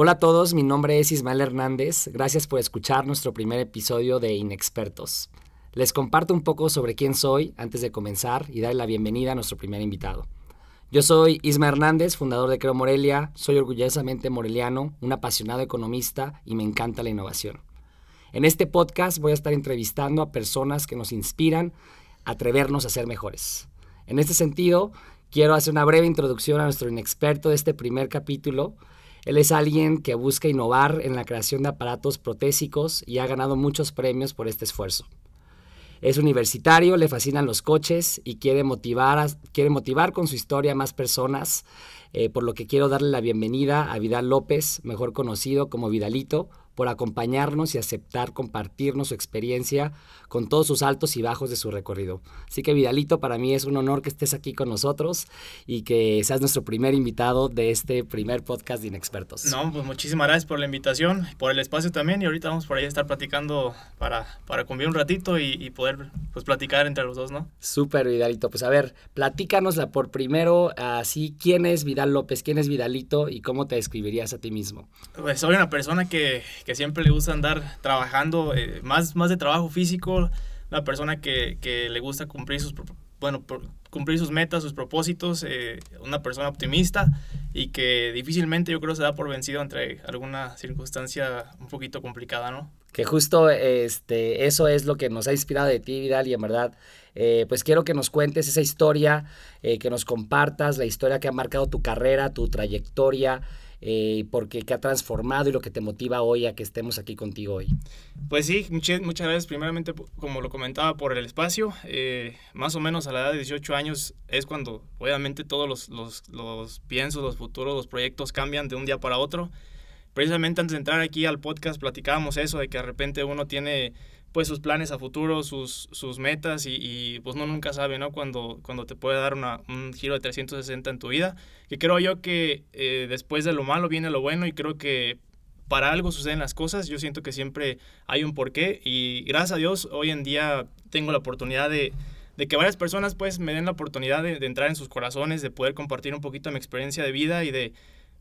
Hola a todos, mi nombre es Ismael Hernández. Gracias por escuchar nuestro primer episodio de Inexpertos. Les comparto un poco sobre quién soy antes de comenzar y darle la bienvenida a nuestro primer invitado. Yo soy Isma Hernández, fundador de Creo Morelia, soy orgullosamente moreliano, un apasionado economista y me encanta la innovación. En este podcast voy a estar entrevistando a personas que nos inspiran a atrevernos a ser mejores. En este sentido, quiero hacer una breve introducción a nuestro inexperto de este primer capítulo. Él es alguien que busca innovar en la creación de aparatos protésicos y ha ganado muchos premios por este esfuerzo. Es universitario, le fascinan los coches y quiere motivar, quiere motivar con su historia a más personas, eh, por lo que quiero darle la bienvenida a Vidal López, mejor conocido como Vidalito, por acompañarnos y aceptar compartirnos su experiencia con todos sus altos y bajos de su recorrido. Así que Vidalito, para mí es un honor que estés aquí con nosotros y que seas nuestro primer invitado de este primer podcast de Inexpertos. No, pues muchísimas gracias por la invitación, por el espacio también y ahorita vamos por ahí a estar platicando para, para convivir un ratito y, poder pues platicar entre los dos, ¿no? Súper, Vidalito. Pues a ver, platícanosla por primero, así, ¿quién es Vidal López? ¿Quién es Vidalito? ¿Y cómo te describirías a ti mismo? Pues soy una persona que, que siempre le gusta andar trabajando, eh, más, más de trabajo físico, una persona que, que le gusta cumplir sus, bueno, cumplir sus metas, sus propósitos, eh, una persona optimista y que difícilmente yo creo se da por vencido entre alguna circunstancia un poquito complicada, ¿no? Que justo este, eso es lo que nos ha inspirado de ti, Vidal, y en verdad, eh, pues quiero que nos cuentes esa historia, que nos compartas la historia que ha marcado tu carrera, tu trayectoria, eh, porque qué ha transformado y lo que te motiva hoy a que estemos aquí contigo hoy. Pues sí, muchas, muchas gracias. Primeramente, como lo comentaba, por el espacio. Eh, más o menos a la edad de 18 años es cuando obviamente todos los, los, los piensos, los futuros, los proyectos cambian de un día para otro. Precisamente antes de entrar aquí al podcast platicábamos eso, de que de repente uno tiene pues sus planes a futuro, sus, sus metas y, pues no nunca sabe, ¿no? Cuando, cuando te puede dar una, un giro de 360 en tu vida. Que creo yo que eh, después de lo malo viene lo bueno y creo que para algo suceden las cosas. Yo siento que siempre hay un porqué y gracias a Dios hoy en día tengo la oportunidad de, de que varias personas pues me den la oportunidad de, de, entrar en sus corazones, de poder compartir un poquito mi experiencia de vida y de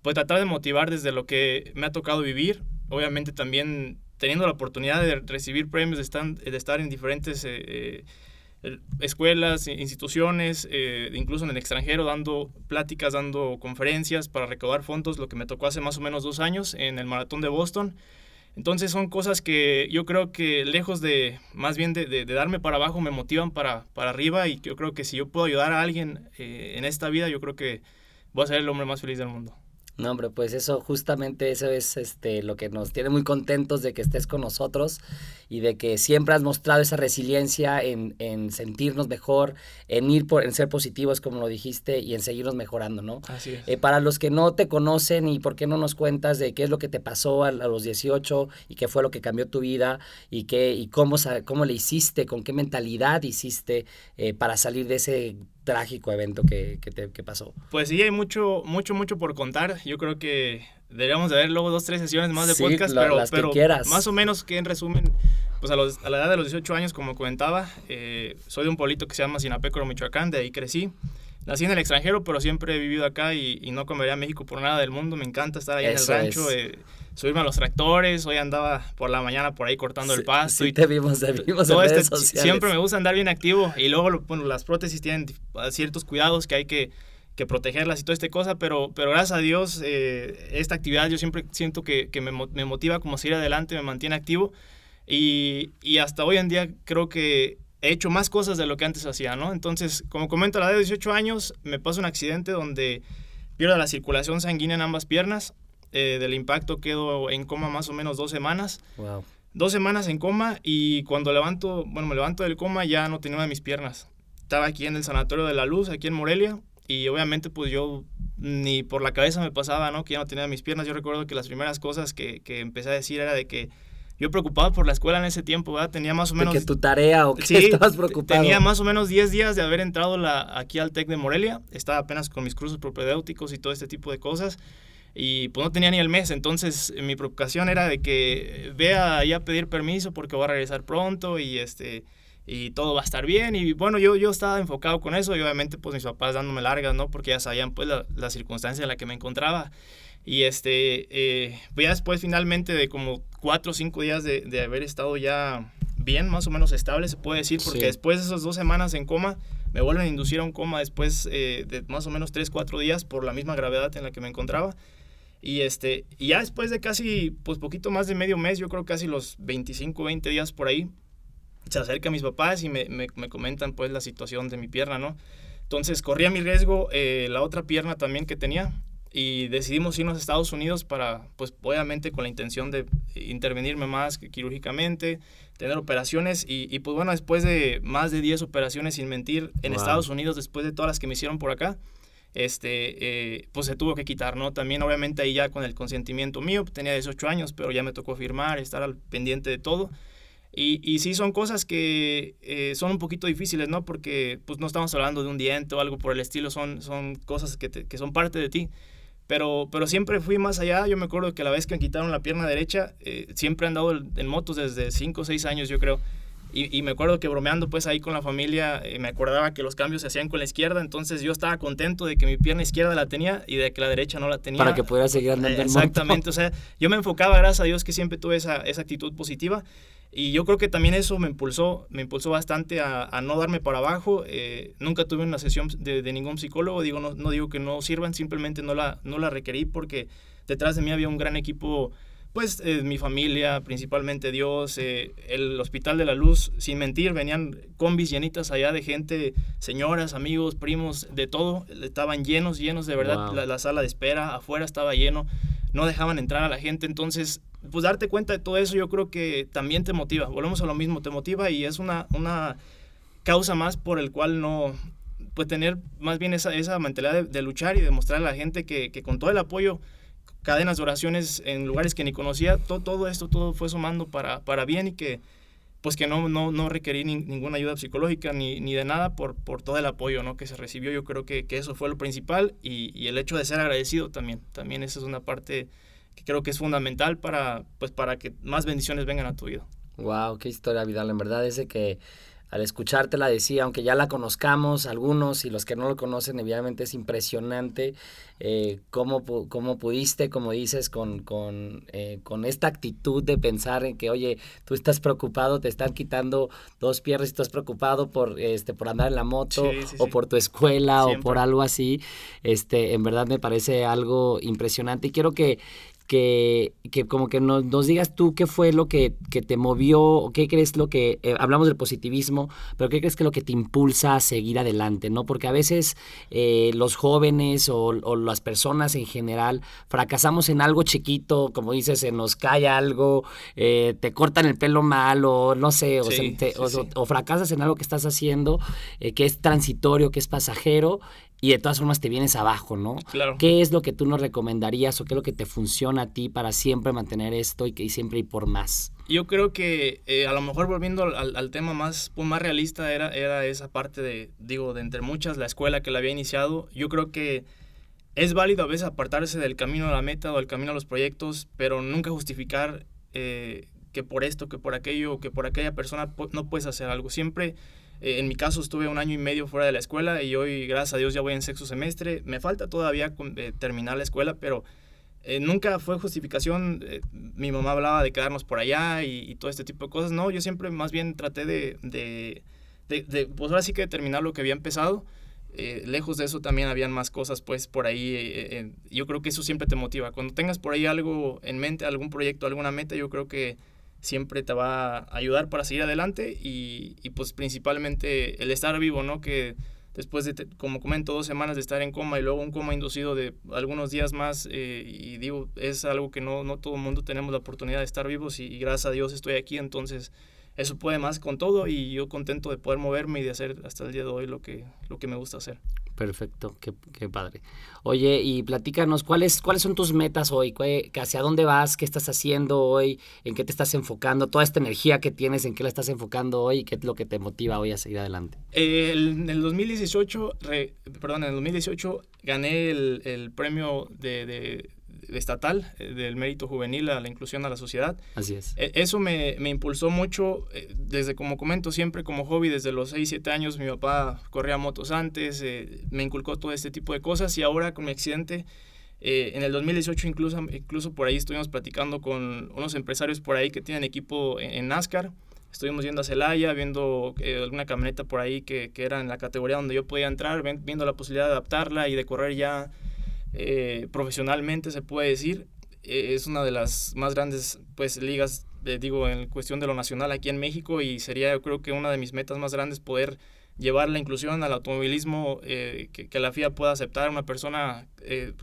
pues tratar de motivar desde lo que me ha tocado vivir. Obviamente también teniendo la oportunidad de recibir premios, de estar, de estar en diferentes eh, eh, escuelas, instituciones, eh, incluso en el extranjero, dando pláticas, dando conferencias para recaudar fondos, lo que me tocó hace más o menos dos años en el Maratón de Boston. Entonces son cosas que yo creo que lejos de, más bien de, de, darme para abajo, me motivan para, para arriba y yo creo que si yo puedo ayudar a alguien en esta vida, yo creo que voy a ser el hombre más feliz del mundo. No, hombre, pues eso, justamente eso es este, lo que nos tiene muy contentos de que estés con nosotros y de que siempre has mostrado esa resiliencia en, en sentirnos mejor, en ir por, en ser positivos, como lo dijiste, y en seguirnos mejorando, ¿no? Así es. Eh, para los que no te conocen y por qué no nos cuentas de qué es lo que te pasó a, a los 18 y qué fue lo que cambió tu vida y, qué, y cómo, cómo le hiciste, con qué mentalidad hiciste eh, para salir de ese trágico evento que, que, te, que pasó. Pues sí, hay mucho, mucho, mucho por contar. Yo creo que deberíamos de ver luego dos, tres sesiones más de Sí, podcast, la- pero, las que pero quieras. más o menos que en resumen, pues a, los- a la edad de los 18 años, como comentaba, eh, soy de un pueblito que se llama Sinapécoro, Michoacán, de ahí crecí. Nací en el extranjero, pero siempre he vivido acá y, y no comería a México por nada del mundo. Me encanta estar ahí Eso en el rancho, eh, subirme a los tractores. Hoy andaba por la mañana por ahí cortando el Sí, pasto. Sí, y te vimos, te vimos en todo redes este- sociales. siempre me gusta andar bien activo y luego bueno, las prótesis tienen ciertos cuidados que hay que, que protegerlas y toda esta cosa, pero, pero gracias a Dios eh, esta actividad yo siempre siento que, que me, me motiva como seguir adelante, me mantiene activo y, y hasta hoy en día creo que he hecho más cosas de lo que antes hacía, ¿no? Entonces, como comento, a la edad de 18 años me pasa un accidente donde pierdo la circulación sanguínea en ambas piernas, eh, del impacto quedo en coma más o menos dos semanas Wow. dos semanas en coma y cuando levanto, bueno, me levanto del coma ya no tenía una de mis piernas. Estaba aquí en el Sanatorio de la Luz, aquí en Morelia, y obviamente pues yo ni por la cabeza me pasaba, ¿no? Que ya no tenía mis piernas. Yo recuerdo que las primeras cosas que, que empecé a decir era de que yo preocupado por la escuela en ese tiempo, ¿verdad? Tenía más o menos... ¿De que tu tarea o qué estabas preocupado? Tenía más o menos 10 días de haber entrado la, aquí al TEC de Morelia. Estaba apenas con mis cursos propedéuticos y todo este tipo de cosas. Y pues no tenía ni el mes, entonces mi preocupación era de que vea ya a pedir permiso porque voy a regresar pronto y este y todo va a estar bien. Y bueno, yo, yo estaba enfocado con eso y obviamente pues mis papás dándome largas, ¿no? Porque ya sabían pues la, la circunstancia en la que me encontraba. Y este, eh, pues ya después finalmente de como cuatro o cinco días de, de, haber estado ya bien, más o menos estable, se puede decir, porque después de esas dos semanas en coma, me vuelven a inducir a un coma después eh, de más o menos tres, cuatro días por la misma gravedad en la que me encontraba. Y, este, y ya después de casi, pues poquito más de medio mes, yo creo casi los 25, 20 días por ahí, se acerca a mis papás y me, me, me comentan pues la situación de mi pierna, ¿no? Entonces corría mi riesgo eh, la otra pierna también que tenía, y decidimos irnos a Estados Unidos para, pues obviamente con la intención de intervenirme más quirúrgicamente, tener operaciones y, y pues bueno, después de más de 10 operaciones sin mentir en Estados Unidos, después de todas las que me hicieron por acá, este, eh, pues se tuvo que quitar, ¿no? También obviamente ahí ya con el consentimiento mío, tenía 18 años, pero ya me tocó firmar, estar al pendiente de todo. Y, y sí son cosas que eh, son un poquito difíciles, ¿no? Porque pues no estamos hablando de un diente o algo por el estilo, son, son cosas que, te, que son parte de ti. Pero, pero siempre fui más allá. Yo me acuerdo que la vez que me quitaron la pierna derecha, eh, siempre he andado en motos desde 5 o 6 años, yo creo. Y, y, me acuerdo que bromeando pues ahí con la familia, eh, me acordaba que los cambios se hacían con la izquierda, entonces yo estaba contento de que mi pierna izquierda la tenía y de que la derecha no la tenía. Para que pudiera seguir andando eh, Exactamente, o sea, yo me enfocaba, gracias a Dios, que siempre tuve esa, esa actitud positiva y yo creo que también eso me impulsó, me impulsó bastante a, a no darme para abajo. Eh, nunca tuve una sesión de, de, ningún psicólogo, digo, no, no digo que no sirvan, simplemente no la, no la requerí porque detrás de mí había un gran equipo, pues eh, mi familia, principalmente Dios, eh, el Hospital de la Luz, sin mentir, venían combis llenitas allá de gente, señoras, amigos, primos, de todo, estaban llenos, llenos de verdad, wow. la, la sala de espera, afuera estaba lleno, no dejaban entrar a la gente, entonces pues darte cuenta de todo eso yo creo que también te motiva. Volvemos a lo mismo, te motiva y es una, una causa más por el cual no, pues tener más bien esa, esa mentalidad de, de luchar y demostrar a la gente que, que, con todo el apoyo, cadenas de oraciones en lugares que ni conocía, todo, todo esto, todo fue sumando para, para bien y que pues que no, no, no requerí ni, ninguna ayuda psicológica ni, ni de nada por, por todo el apoyo ¿no? que se recibió. Yo creo que, que eso fue lo principal y, y el hecho de ser agradecido también. También esa es una parte que creo que es fundamental para, pues, para que más bendiciones vengan a tu vida. Wow, qué historia, Vidal. En verdad, ese que al escucharte la decía, aunque ya la conozcamos algunos y los que no lo conocen, evidentemente es impresionante eh, cómo, cómo pudiste, como dices, con, con, eh, con esta actitud de pensar en que, oye, tú estás preocupado, te están quitando dos piernas y estás preocupado por, este, por andar en la moto sí, sí, o sí. por tu escuela Siempre. o por algo así. Este, en verdad me parece algo impresionante y quiero que, que, que como que nos, nos, digas tú qué fue lo que, que te movió, o qué crees lo que, eh, hablamos del positivismo, pero qué crees que es lo que te impulsa a seguir adelante, ¿no? Porque a veces eh, los jóvenes o, o, las personas en general fracasamos en algo chiquito, como dices, se nos cae algo, eh, te cortan el pelo mal o no sé, o, sí, te, sí, o, sí. o, fracasas en algo que estás haciendo que es transitorio, que es pasajero y de todas formas te vienes abajo, ¿no? Claro. ¿Qué es lo que tú nos recomendarías o qué es lo que te funciona a ti para siempre mantener esto y que siempre ir por más? Yo creo que eh, a lo mejor volviendo al, al, tema más, pues, más realista era, era esa parte de, digo, de entre muchas, la escuela que la había iniciado. Yo creo que es válido a veces apartarse del camino a la meta o del camino a los proyectos, pero nunca justificar eh, que por esto, que por aquello, que por aquella persona no puedes hacer algo. Siempre eh, en mi caso estuve un año y medio fuera de la escuela y hoy, gracias a Dios, ya voy en sexto semestre. Me falta todavía eh, terminar la escuela, pero eh, nunca fue justificación. Eh, mi mamá hablaba de quedarnos por allá y, y, todo este tipo de cosas. No, yo siempre más bien traté de, de, de, de pues ahora sí que terminar lo que había empezado. Eh, lejos de eso también habían más cosas pues por ahí. yo creo que eso siempre te motiva. Cuando tengas por ahí algo en mente, algún proyecto, alguna meta, yo creo que siempre te va a ayudar para seguir adelante y, y, pues principalmente el estar vivo, ¿no? Que después de, como comento, dos semanas de estar en coma y luego un coma inducido de algunos días más eh, y digo, es algo que no, no todo el mundo tenemos la oportunidad de estar vivos y, y, gracias a Dios estoy aquí, entonces eso puede más con todo y yo contento de poder moverme y de hacer hasta el día de hoy lo que, lo que me gusta hacer. Perfecto, qué, qué, padre. Oye, y platícanos, ¿cuáles, ¿cuáles son tus metas hoy? ¿Hacia dónde vas? ¿Qué estás haciendo hoy? ¿En qué te estás enfocando? Toda esta energía que tienes, ¿en qué la estás enfocando hoy? ¿Qué es lo que te motiva hoy a seguir adelante? en el 2018, perdón, en el 2018 gané el, el premio de estatal eh, del mérito juvenil a la inclusión a la sociedad. Así es. E, eso me, me, impulsó mucho, eh, desde como comento siempre como hobby, desde los 6, 7 años mi papá corría motos antes, eh, me inculcó todo este tipo de cosas y ahora con mi accidente, en el 2018 incluso, incluso por ahí estuvimos platicando con unos empresarios por ahí que tienen equipo en, NASCAR. Estuvimos yendo a Celaya, viendo alguna camioneta por ahí que, que, era en la categoría donde yo podía entrar, viendo la posibilidad de adaptarla y de correr ya eh, profesionalmente se puede decir. Eh, es una de las más grandes pues, ligas, eh, digo, en cuestión de lo nacional aquí en México y sería yo creo que una de mis metas más grandes poder llevar la inclusión al automovilismo, que, que, la FIA pueda aceptar a una persona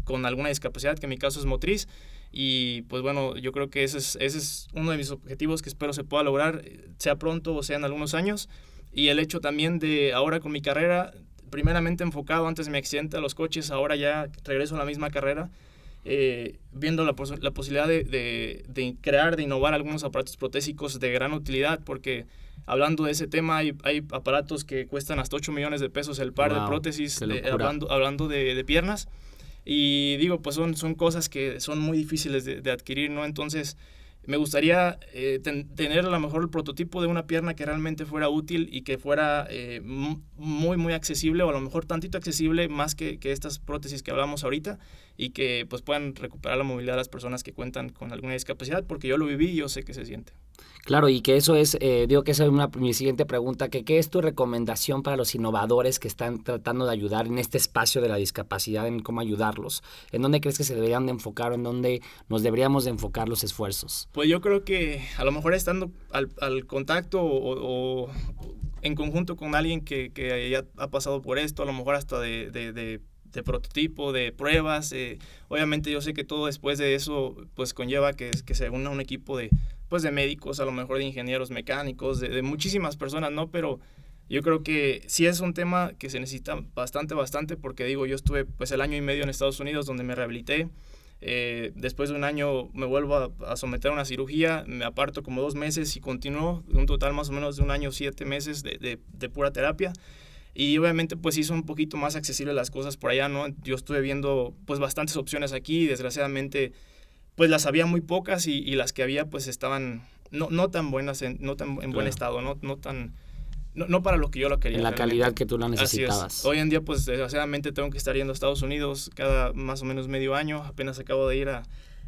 con alguna discapacidad, que en mi caso es motriz. Y pues bueno, yo creo que ese es, ese es uno de mis objetivos que espero se pueda lograr, sea pronto o sea en algunos años. Y el hecho también de ahora con mi carrera primeramente enfocado antes de mi accidente a los coches, ahora ya regreso a la misma carrera, eh, viendo la, la posibilidad de, de, crear, de innovar algunos aparatos protésicos de gran utilidad, porque hablando de ese tema, hay, hay aparatos que cuestan hasta 8 millones de pesos el par de prótesis, hablando, hablando de, piernas. Y digo, pues son, son cosas que son muy difíciles de, adquirir, ¿no? Entonces, me gustaría eh, tener a lo mejor el prototipo de una pierna que realmente fuera útil y que fuera eh, muy, muy accesible o a lo mejor tantito accesible más que, que, estas prótesis que hablamos ahorita y que pues puedan recuperar la movilidad de las personas que cuentan con alguna discapacidad porque yo lo viví y yo sé que se siente. Claro, y que eso es, eh, digo que esa es una, mi siguiente pregunta, que qué es tu recomendación para los innovadores que están tratando de ayudar en este espacio de la discapacidad, en cómo ayudarlos? ¿En dónde crees que se deberían de enfocar o en dónde nos deberíamos de enfocar los esfuerzos? Pues yo creo que a lo mejor estando al, al contacto o, en conjunto con alguien que, que, ya ha pasado por esto, a lo mejor hasta de, de, de de prototipo, de pruebas. Eh, obviamente yo sé que todo después de eso pues conlleva que, que se una un equipo de, pues de médicos, a lo mejor de ingenieros mecánicos, de, muchísimas personas, ¿no? Pero yo creo que sí es un tema que se necesita bastante, bastante, porque digo, yo estuve pues el año y medio en Estados Unidos donde me rehabilité. Eh, después de un año me vuelvo a, someter a una cirugía, me aparto como dos meses y continúo, un total más o menos de un año, siete meses de, de, de pura terapia. Y obviamente pues sí son un poquito más accesibles las cosas por allá, ¿no? Yo estuve viendo pues bastantes opciones aquí, desgraciadamente pues las había muy pocas y, las que había pues estaban no, no tan buenas, en, no tan en buen estado, no, no tan... No, para lo que yo lo quería. En la calidad que tú la necesitabas. Hoy en día, pues, desgraciadamente tengo que estar yendo a Estados Unidos cada más o menos medio año. Apenas acabo de ir a,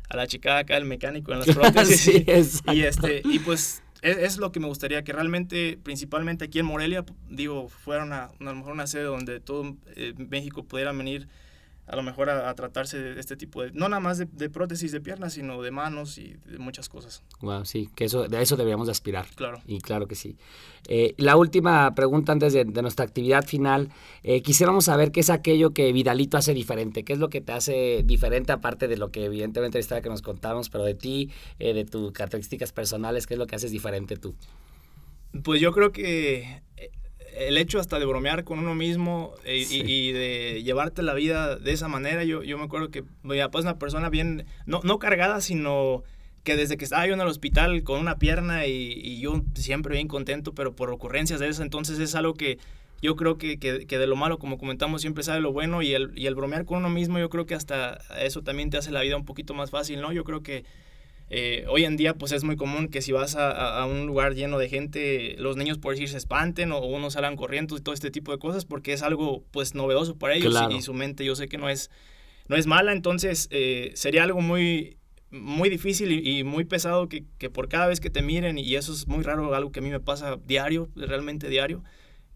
a la chica acá, el mecánico en las prótesis. sí, y, este, y pues es, lo que me gustaría, que realmente, principalmente aquí en Morelia, digo, fuera una, a lo mejor una sede donde todo eh, México pudiera venir a lo mejor a, tratarse de este tipo de, no nada más de, prótesis de piernas, sino de manos y de muchas cosas. Wow, sí, que eso, de eso deberíamos de aspirar. Claro. Y claro que sí. Eh, la última pregunta antes de, nuestra actividad final, eh, quisiéramos saber qué es aquello que Vidalito hace diferente, qué es lo que te hace diferente aparte de lo que evidentemente la que nos contamos, pero de ti, eh, de tus características personales, qué es lo que haces diferente tú. Pues yo creo que el hecho hasta de bromear con uno mismo eh, y, de llevarte la vida de esa manera, yo, yo me acuerdo que mi papá es una persona bien, no, no cargada, sino que desde que estaba yo en el hospital con una pierna y, yo siempre bien contento, pero por ocurrencias de eso, entonces es algo que yo creo que, que, de lo malo, como comentamos, siempre sabe lo bueno y el, y el bromear con uno mismo, yo creo que hasta eso también te hace la vida un poquito más fácil, ¿no? Yo creo que eh, hoy en día pues es muy común que si vas a, un lugar lleno de gente, los niños por decir se espanten o uno salgan corriendo y todo este tipo de cosas porque es algo pues novedoso para ellos y, su mente yo sé que no es, no es mala, entonces eh, sería algo muy, muy difícil y, muy pesado que, que, por cada vez que te miren y eso es muy raro, algo que a mí me pasa diario, realmente diario.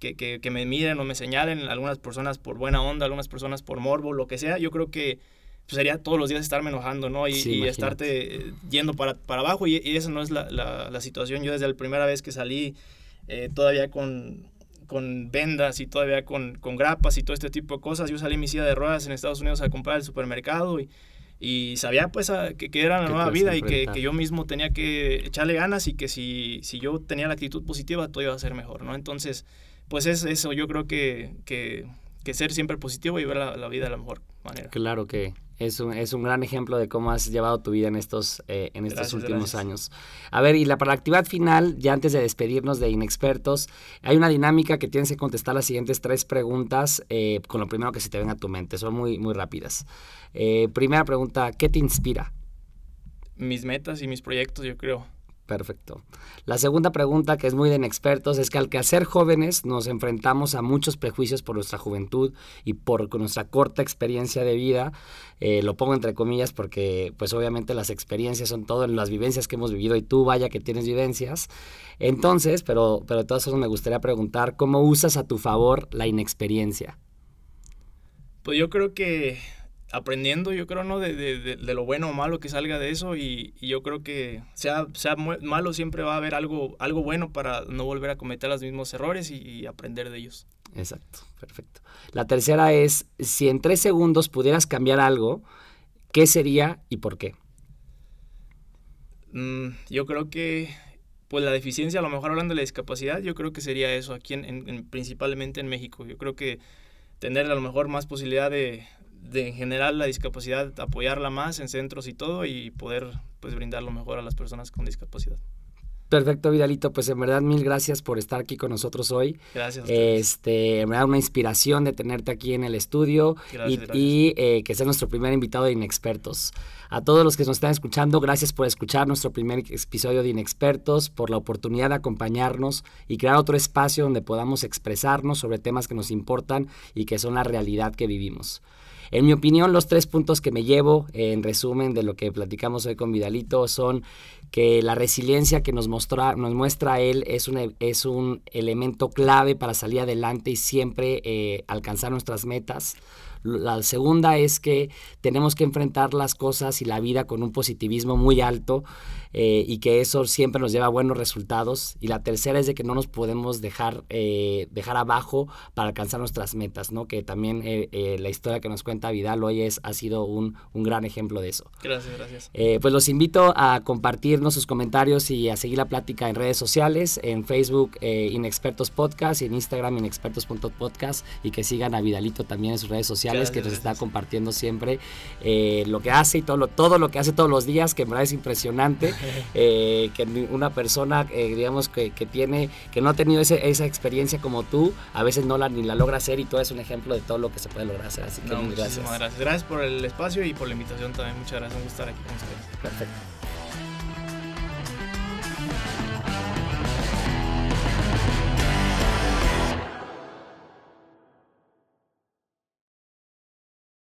Que, que, que me miren o me señalen, algunas personas por buena onda, algunas personas por morbo, lo que sea, yo creo que pues sería todos los días estarme enojando, ¿no? Y, estarte yendo para, para abajo y, y esa no es la, la, situación. Yo desde la primera vez que salí, eh, todavía con, con vendas y todavía con, con, grapas y todo este tipo de cosas, yo salí mi silla de ruedas en Estados Unidos a comprar el supermercado y, y sabía pues que, que, era la nueva vida y que, que, yo mismo tenía que echarle ganas y que si, si yo tenía la actitud positiva todo iba a ser mejor, ¿no? Entonces, pues es eso, yo creo que, que que ser siempre positivo y ver la, vida de la mejor manera. Claro que es un, es un gran ejemplo de cómo has llevado tu vida en estos, eh, en estos últimos años. A ver, y la, para la actividad final, ya antes de despedirnos de Inexpertos, hay una dinámica que tienes que contestar las siguientes tres preguntas eh, con lo primero que se te venga a tu mente. Son muy, muy rápidas. Eh, primera pregunta, ¿qué te inspira? Mis metas y mis proyectos, yo creo. Perfecto. La segunda pregunta, que es muy de inexpertos, es que al que jóvenes nos enfrentamos a muchos prejuicios por nuestra juventud y por nuestra corta experiencia de vida. Eh, lo pongo entre comillas porque, pues obviamente las experiencias son todo en las vivencias que hemos vivido y tú vaya que tienes vivencias. Entonces, pero, pero de todas formas me gustaría preguntar, ¿cómo usas a tu favor la inexperiencia? Pues yo creo que aprendiendo, yo creo, ¿no? De, de, de, lo bueno o malo que salga de eso y, yo creo que sea, sea malo siempre va a haber algo, algo bueno para no volver a cometer los mismos errores y, aprender de ellos. Exacto, perfecto. La tercera es, si en tres segundos pudieras cambiar algo, ¿qué sería y por qué? Mm, yo creo que, pues la deficiencia, a lo mejor hablando de la discapacidad, yo creo que sería eso aquí, en, principalmente en México. Yo creo que tener a lo mejor más posibilidad de, de en general la discapacidad, apoyarla más en centros y todo y poder pues brindar lo mejor a las personas con discapacidad. Perfecto, Vidalito. Pues en verdad, mil gracias por estar aquí con nosotros hoy. Gracias. Este, me da una inspiración de tenerte aquí en el estudio y, eh, que seas nuestro primer invitado de Inexpertos. A todos los que nos están escuchando, gracias por escuchar nuestro primer episodio de Inexpertos, por la oportunidad de acompañarnos y crear otro espacio donde podamos expresarnos sobre temas que nos importan y que son la realidad que vivimos. En mi opinión, los tres puntos que me llevo, en resumen de lo que platicamos hoy con Vidalito, son que la resiliencia que nos, mostra, nos muestra él es un, es un elemento clave para salir adelante y siempre eh, alcanzar nuestras metas. La segunda es que tenemos que enfrentar las cosas y la vida con un positivismo muy alto eh, y que eso siempre nos lleva a buenos resultados. Y la tercera es de que no nos podemos dejar, eh, dejar abajo para alcanzar nuestras metas, ¿no? Que también eh, la historia que nos cuenta Vidal hoy es, ha sido un, un gran ejemplo de eso. Gracias, gracias. pues los invito a compartirnos sus comentarios y a seguir la plática en redes sociales, en Facebook Inexpertos Podcast y en Instagram inexpertos.podcast y que sigan a Vidalito también en sus redes sociales que nos está compartiendo siempre eh, lo que hace y todo lo, todo lo que hace todos los días, que en verdad es impresionante. Eh, que una persona, eh, digamos, que, que, tiene, que no ha tenido esa experiencia como tú, a veces no la, ni la logra hacer y tú eres un ejemplo de todo lo que se puede lograr hacer. Así que gracias. gracias. Gracias por el espacio y por la invitación también. Muchas gracias. por estar aquí con ustedes. Perfecto.